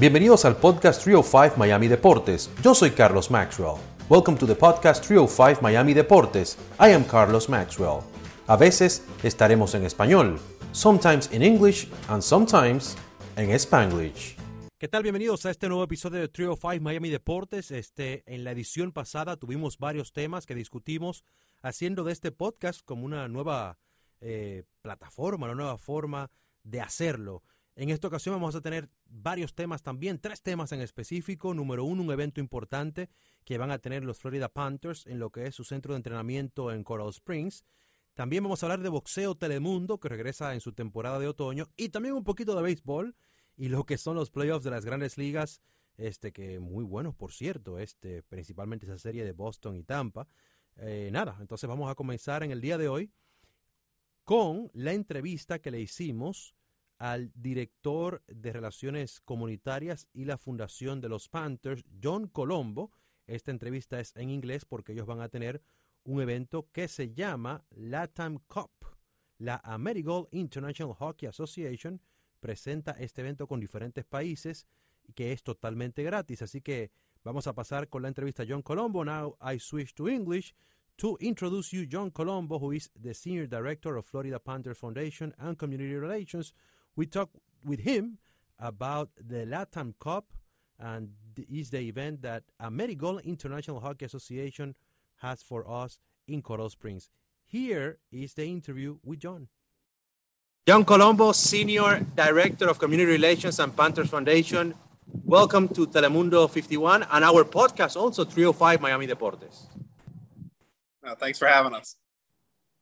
Bienvenidos al podcast 305 Miami Deportes. Yo soy Carlos Maxwell. Welcome to the podcast 305 Miami Deportes. I am Carlos Maxwell. A veces estaremos en español, sometimes in English and sometimes en Spanglish. ¿Qué tal? Bienvenidos a este nuevo episodio de 305 Miami Deportes. Este, en la edición pasada tuvimos varios temas que discutimos haciendo de este podcast como una nueva eh, plataforma, una nueva forma de hacerlo. En esta ocasión vamos a tener varios temas también, tres temas en específico. Número uno, un evento importante que van a tener los Florida Panthers en lo que es su centro de entrenamiento en Coral Springs. También vamos a hablar de boxeo Telemundo, que regresa en su temporada de otoño, y también un poquito de béisbol y lo que son los playoffs de las grandes ligas, este que muy buenos, por cierto, este, principalmente esa serie de Boston y Tampa. Eh, nada, entonces vamos a comenzar en el día de hoy con la entrevista que le hicimos al director de Relaciones Comunitarias y la Fundación de los Panthers, John Colombo. Esta entrevista es en inglés porque ellos van a tener un evento que se llama LATAM Cup. La Amerigold International Hockey Association presenta este evento con diferentes países que es totalmente gratis. Así que vamos a pasar con la entrevista a John Colombo. Now I switch to English to introduce you John Colombo, who is the Senior Director of Florida Panthers Foundation and Community Relations we talked with him about the Latam Cup, and is the event that Amerigold International Hockey Association has for us in Coral Springs. Here is the interview with John. John Colombo, Senior Director of Community Relations and Panthers Foundation. Welcome to Telemundo 51 and our podcast, also 305 Miami Deportes. Uh, thanks for having us.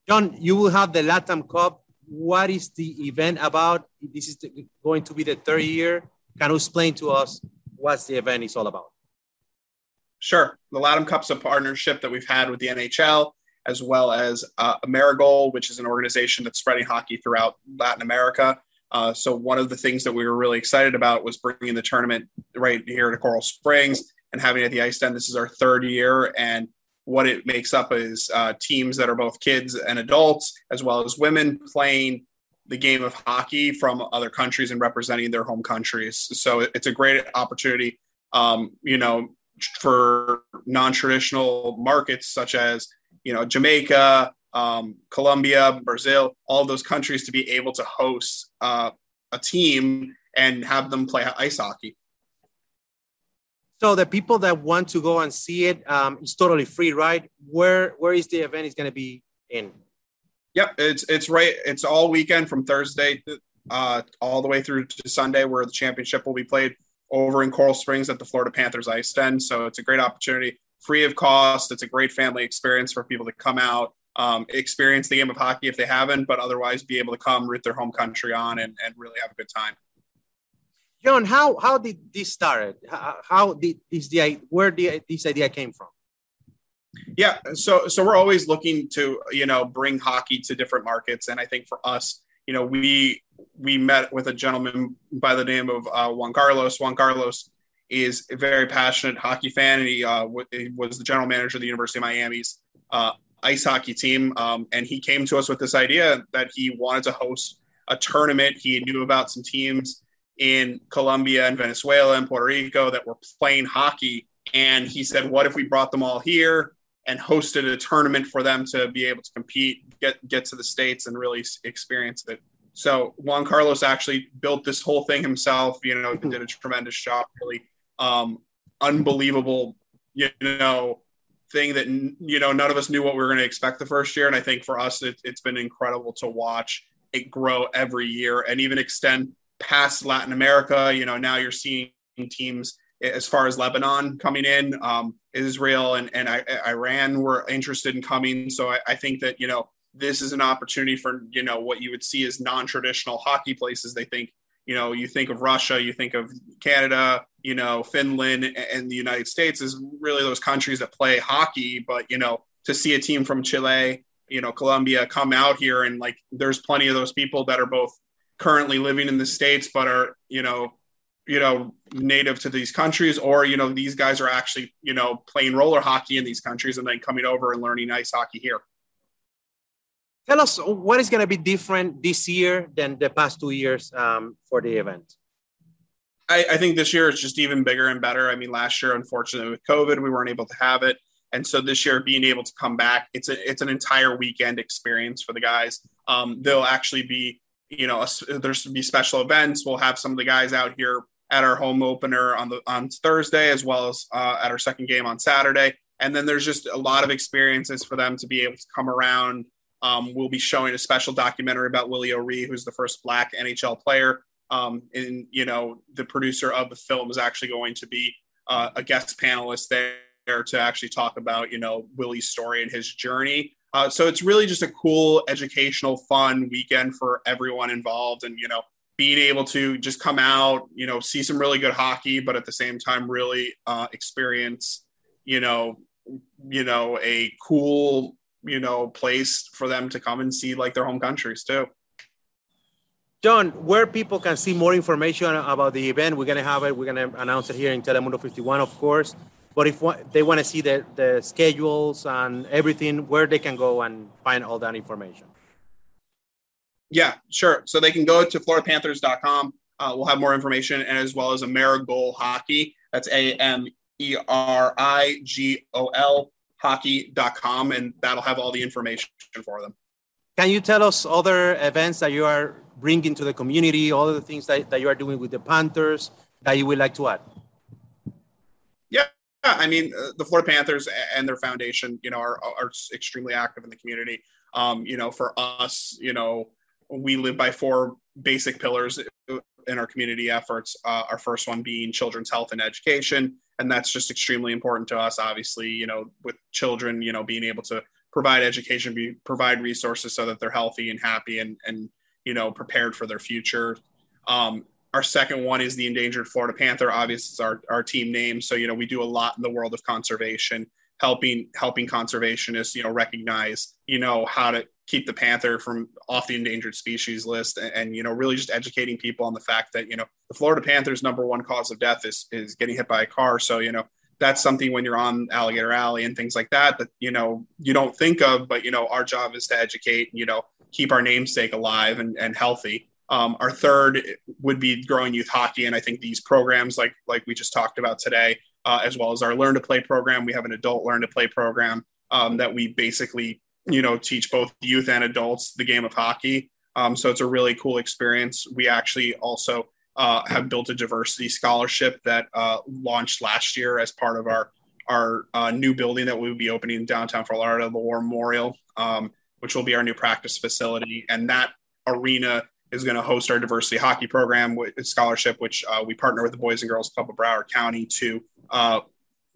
John, you will have the Latam Cup what is the event about? This is going to be the third year. Can you explain to us what the event is all about? Sure. The Latam Cup's a partnership that we've had with the NHL, as well as uh, Amerigold, which is an organization that's spreading hockey throughout Latin America. Uh, so one of the things that we were really excited about was bringing the tournament right here to Coral Springs and having it at the Ice Den. This is our third year, and what it makes up is uh, teams that are both kids and adults, as well as women playing the game of hockey from other countries and representing their home countries. So it's a great opportunity, um, you know, for non-traditional markets such as you know Jamaica, um, Colombia, Brazil, all those countries to be able to host uh, a team and have them play ice hockey. So the people that want to go and see it, um, it's totally free, right? Where where is the event is going to be in? Yep, it's it's right. It's all weekend from Thursday uh, all the way through to Sunday, where the championship will be played over in Coral Springs at the Florida Panthers Ice Den. So it's a great opportunity, free of cost. It's a great family experience for people to come out, um, experience the game of hockey if they haven't, but otherwise be able to come root their home country on and, and really have a good time. John, how how did this start? How, how did this the where the, this idea came from? Yeah, so so we're always looking to you know bring hockey to different markets, and I think for us, you know, we we met with a gentleman by the name of uh, Juan Carlos. Juan Carlos is a very passionate hockey fan, and he, uh, w- he was the general manager of the University of Miami's uh, ice hockey team. Um, and he came to us with this idea that he wanted to host a tournament. He knew about some teams in Colombia and Venezuela and Puerto Rico that were playing hockey. And he said, What if we brought them all here and hosted a tournament for them to be able to compete, get, get to the States and really experience it? So Juan Carlos actually built this whole thing himself, you know, did a tremendous job, really um, unbelievable, you know, thing that, you know, none of us knew what we were going to expect the first year. And I think for us, it, it's been incredible to watch it grow every year and even extend past Latin America. You know, now you're seeing teams as far as Lebanon coming in, um, Israel and, and I, Iran were interested in coming. So I, I, think that, you know, this is an opportunity for, you know, what you would see as non-traditional hockey places. They think, you know, you think of Russia, you think of Canada, you know, Finland and the United States is really those countries that play hockey. But, you know, to see a team from Chile, you know, Colombia come out here and like, there's plenty of those people that are both currently living in the states but are you know you know native to these countries or you know these guys are actually you know playing roller hockey in these countries and then coming over and learning ice hockey here tell us what is going to be different this year than the past two years um, for the event I, I, think this year is just even bigger and better. I mean, last year, unfortunately, with COVID, we weren't able to have it, and so this year, being able to come back, it's a it's an entire weekend experience for the guys. Um, they'll actually be, you know, there's to be special events. We'll have some of the guys out here at our home opener on the on Thursday, as well as uh, at our second game on Saturday. And then there's just a lot of experiences for them to be able to come around. Um, we'll be showing a special documentary about Willie O'Ree, who's the first Black NHL player um, and you know the producer of the film is actually going to be uh, a guest panelist there to actually talk about you know Willie's story and his journey. Uh, so it's really just a cool, educational, fun weekend for everyone involved, and you know being able to just come out, you know, see some really good hockey, but at the same time really uh, experience, you know, you know a cool you know place for them to come and see like their home countries too. John, where people can see more information about the event, we're going to have it. We're going to announce it here in Telemundo 51, of course. But if they want to see the, the schedules and everything, where they can go and find all that information? Yeah, sure. So they can go to FloridaPanthers.com. Uh, we'll have more information, and as well as Amerigol Hockey. That's A M E R I G O L hockey.com, and that'll have all the information for them. Can you tell us other events that you are bringing to the community, all of the things that, that you are doing with the Panthers that you would like to add? I mean, uh, the Florida Panthers and their foundation, you know, are, are extremely active in the community. Um, you know, for us, you know, we live by four basic pillars in our community efforts. Uh, our first one being children's health and education, and that's just extremely important to us. Obviously, you know, with children, you know, being able to provide education, be, provide resources so that they're healthy and happy and and you know, prepared for their future. Um, our second one is the endangered Florida Panther. Obviously, it's our, our team name. So, you know, we do a lot in the world of conservation, helping helping conservationists, you know, recognize, you know, how to keep the panther from off the endangered species list and, and, you know really just educating people on the fact that you know the florida panther's number one cause of death is is getting hit by a car so you know that's something when you're on alligator alley and things like that that you know you don't think of but you know our job is to educate you know keep our namesake alive and, and healthy. Um, our third would be growing youth hockey, and I think these programs, like like we just talked about today, uh, as well as our Learn to Play program, we have an adult Learn to Play program um, that we basically you know teach both youth and adults the game of hockey. Um, so it's a really cool experience. We actually also uh, have built a diversity scholarship that uh, launched last year as part of our our uh, new building that we will be opening in downtown Lauderdale, the War Memorial. Um, which will be our new practice facility. And that arena is going to host our diversity hockey program with scholarship, which uh, we partner with the Boys and Girls Club of Broward County to uh,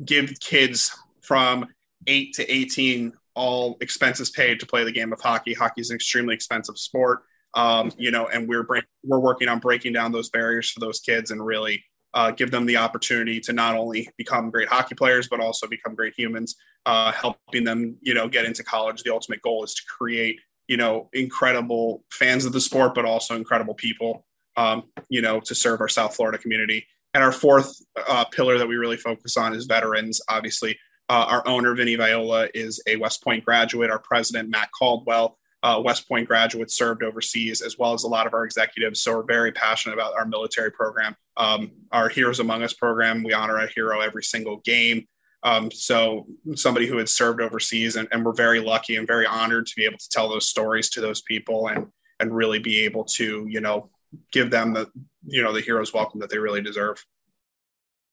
give kids from eight to 18 all expenses paid to play the game of hockey. Hockey is an extremely expensive sport, um, you know, and we're we're working on breaking down those barriers for those kids and really uh, give them the opportunity to not only become great hockey players but also become great humans uh, helping them you know get into college the ultimate goal is to create you know incredible fans of the sport but also incredible people um, you know to serve our south florida community and our fourth uh, pillar that we really focus on is veterans obviously uh, our owner vinny viola is a west point graduate our president matt caldwell uh, West Point graduates served overseas, as well as a lot of our executives. So we're very passionate about our military program. Um, our Heroes Among Us program, we honor a hero every single game. Um, so somebody who had served overseas, and, and, we're very lucky and very honored to be able to tell those stories to those people and and really be able to you know give them the you know the heroes welcome that they really deserve.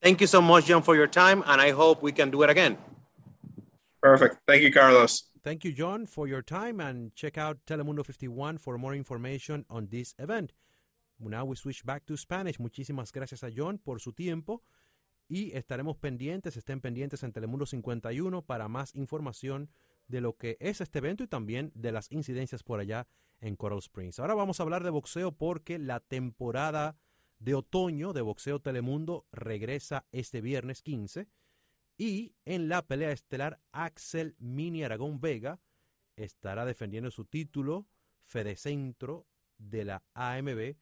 Thank you so much, John, for your time, and I hope we can do it again. Perfect. Thank you, Carlos. Thank you, John, for your time, and check out Telemundo 51 for more information on this event. Now we switch back to Spanish. Muchísimas gracias a John por su tiempo y estaremos pendientes, estén pendientes en Telemundo 51 para más información de lo que es este evento y también de las incidencias por allá en Coral Springs. Ahora vamos a hablar de boxeo porque la temporada de otoño de Boxeo Telemundo regresa este viernes 15 y en la pelea estelar, Axel Mini Aragón Vega estará defendiendo su título Fedecentro de la AMB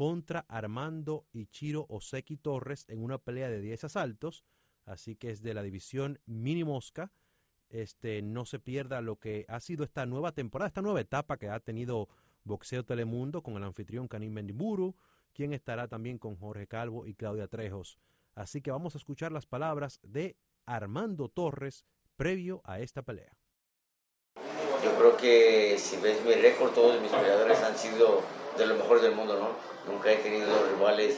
contra Armando Ichiro Oseki Torres en una pelea de 10 asaltos. Así que es de la división Mini Mosca. Este, no se pierda lo que ha sido esta nueva temporada, esta nueva etapa que ha tenido Boxeo Telemundo con el anfitrión Karim Bendiburu, quien estará también con Jorge Calvo y Claudia Trejos. Así que vamos a escuchar las palabras de Armando Torres previo a esta pelea. Yo creo que si ves mi récord, todos mis peleadores han sido de los mejores del mundo, ¿no? Nunca he tenido rivales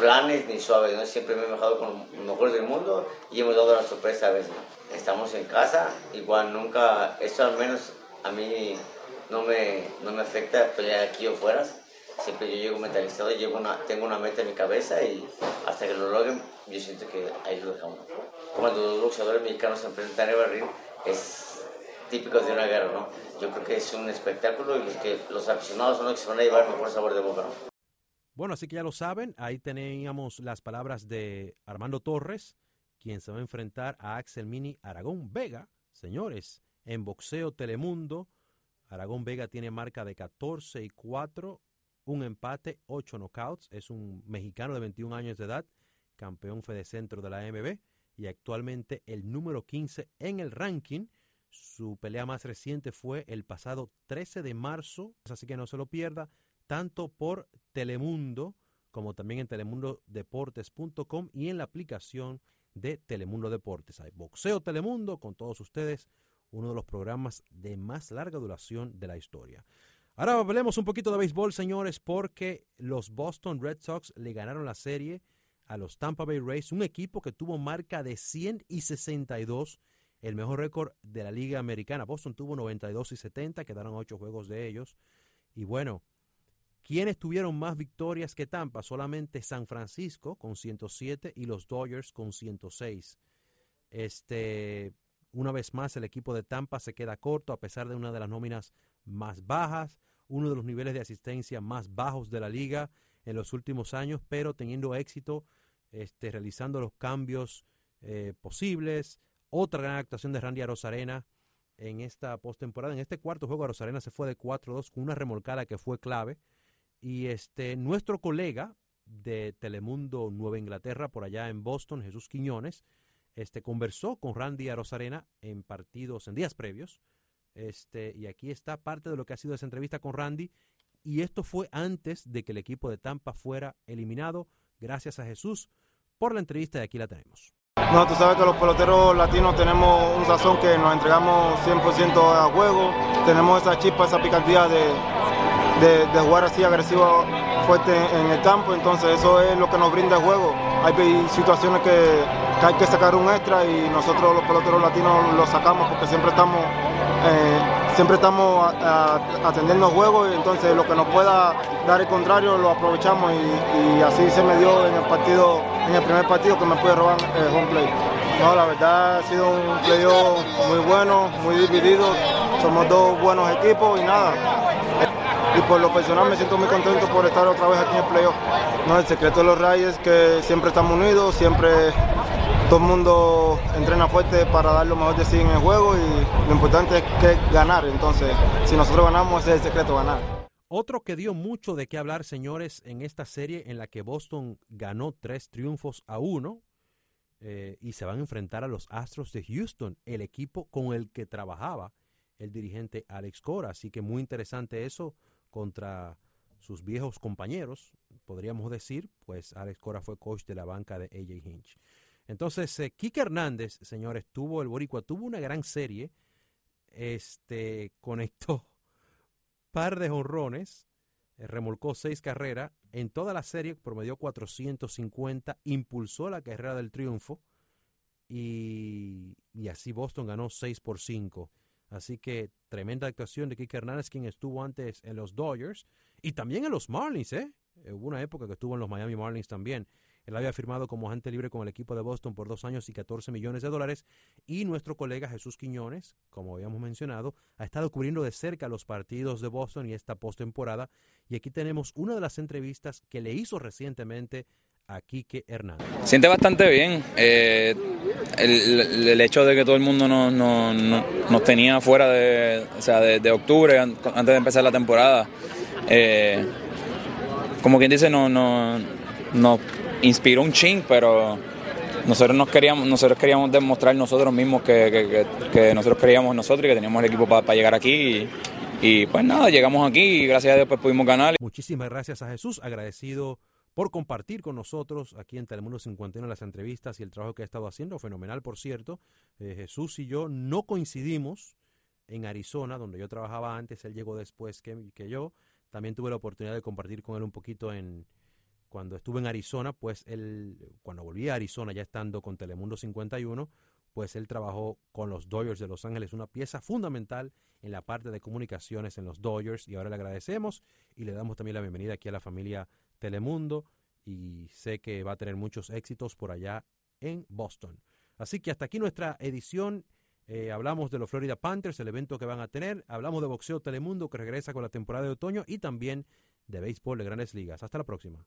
planes ni suaves, ¿no? Siempre me he bajado con los mejores del mundo y hemos dado la sorpresa a veces. Estamos en casa, igual nunca, eso al menos a mí no me, no me afecta pelear aquí o fuera. Siempre yo llego mentalizado, llego una, tengo una meta en mi cabeza y hasta que lo logren, yo siento que ahí lo dejamos. Cuando los boxeadores mexicanos se enfrentan a Barril, es típico de una guerra, ¿no? Yo creo que es un espectáculo y los, que, los aficionados son los que se van a llevar mejor sabor de boca, Bueno, así que ya lo saben, ahí teníamos las palabras de Armando Torres, quien se va a enfrentar a Axel Mini Aragón Vega. Señores, en boxeo Telemundo, Aragón Vega tiene marca de 14 y 4, un empate, 8 knockouts. Es un mexicano de 21 años de edad, campeón Fede Centro de la AMB y actualmente el número 15 en el ranking. Su pelea más reciente fue el pasado 13 de marzo, así que no se lo pierda, tanto por Telemundo como también en telemundodeportes.com y en la aplicación de Telemundo Deportes. Hay Boxeo Telemundo con todos ustedes, uno de los programas de más larga duración de la historia. Ahora hablemos un poquito de béisbol, señores, porque los Boston Red Sox le ganaron la serie a los Tampa Bay Rays, un equipo que tuvo marca de 100 y 62, el mejor récord de la Liga Americana. Boston tuvo 92 y 70, quedaron ocho juegos de ellos. Y bueno, ¿quiénes tuvieron más victorias que Tampa? Solamente San Francisco con 107 y los Dodgers con 106. Este, una vez más, el equipo de Tampa se queda corto a pesar de una de las nóminas más bajas, uno de los niveles de asistencia más bajos de la liga en los últimos años, pero teniendo éxito, este, realizando los cambios eh, posibles. Otra gran actuación de Randy Arozarena en esta postemporada. En este cuarto juego, Arozarena se fue de 4-2 con una remolcada que fue clave. Y este, nuestro colega de Telemundo Nueva Inglaterra, por allá en Boston, Jesús Quiñones, este, conversó con Randy Arozarena en partidos, en días previos. Este, y aquí está parte de lo que ha sido esa entrevista con Randy y esto fue antes de que el equipo de Tampa fuera eliminado. Gracias a Jesús por la entrevista y aquí la tenemos. No, tú sabes que los peloteros latinos tenemos un sazón que nos entregamos 100% a juego, tenemos esa chispa, esa picardía de, de, jugar así agresivo, fuerte en el campo, entonces eso es lo que nos brinda el juego. Hay situaciones que, que hay que sacar un extra y nosotros los peloteros latinos lo sacamos porque siempre estamos... Eh, siempre estamos atendiendo juegos y entonces lo que nos pueda dar el contrario lo aprovechamos y, así se me dio en el partido, en el primer partido que me pude robar el home play. No, la verdad ha sido un playoff muy bueno, muy dividido, somos dos buenos equipos y nada. Y por lo personal me siento muy contento por estar otra vez aquí en el playoff. No, el secreto de los Reyes es que siempre estamos unidos, siempre todo el mundo entrena fuerte para dar lo mejor de sí en el juego y lo importante es que ganar. Entonces, si nosotros ganamos, ese es el secreto, ganar. Otro que dio mucho de qué hablar, señores, en esta serie en la que Boston ganó tres triunfos a uno eh, y se van a enfrentar a los Astros de Houston, el equipo con el que trabajaba el dirigente Alex Cora. Así que muy interesante eso contra sus viejos compañeros, podríamos decir, pues Alex Cora fue coach de la banca de AJ Hinch. Entonces, eh, Kike Hernández, señores, tuvo el Boricua, tuvo una gran serie. Este conectó par de jonrones, eh, remolcó seis carreras. En toda la serie promedió 450, impulsó la carrera del triunfo y, y así Boston ganó 6 por 5. Así que tremenda actuación de Kike Hernández, quien estuvo antes en los Dodgers y también en los Marlins, ¿eh? Hubo una época que estuvo en los Miami Marlins también. Él había firmado como agente libre con el equipo de Boston por dos años y 14 millones de dólares. Y nuestro colega Jesús Quiñones, como habíamos mencionado, ha estado cubriendo de cerca los partidos de Boston y esta postemporada. Y aquí tenemos una de las entrevistas que le hizo recientemente a Quique Hernández. Siente bastante bien. Eh, el, hecho de que todo el mundo nos, tenía fuera de, o sea, de, octubre, antes de empezar la temporada. Eh, como quien dice, no, no, no inspiró un ching, pero nosotros nos queríamos, nosotros queríamos demostrar nosotros mismos que, nosotros queríamos nosotros y que teníamos el equipo para llegar aquí Y pues nada, llegamos aquí y gracias a Dios pues pudimos ganar. Muchísimas gracias a Jesús, agradecido por compartir con nosotros aquí en Telemundo 51 las entrevistas y el trabajo que ha estado haciendo, fenomenal por cierto. Eh, Jesús y yo no coincidimos en Arizona, donde yo trabajaba antes, él llegó después que, que yo. También tuve la oportunidad de compartir con él un poquito en cuando estuve en Arizona, pues él, cuando volví a Arizona ya estando con Telemundo 51, pues él trabajó con los Dodgers de Los Ángeles, una pieza fundamental en la parte de comunicaciones en los Dodgers y ahora le agradecemos y le damos también la bienvenida aquí a la familia Telemundo y sé que va a tener muchos éxitos por allá en Boston. Así que hasta aquí nuestra edición. Eh, hablamos de los Florida Panthers, el evento que van a tener. Hablamos de boxeo Telemundo que regresa con la temporada de otoño y también de béisbol de grandes ligas. Hasta la próxima.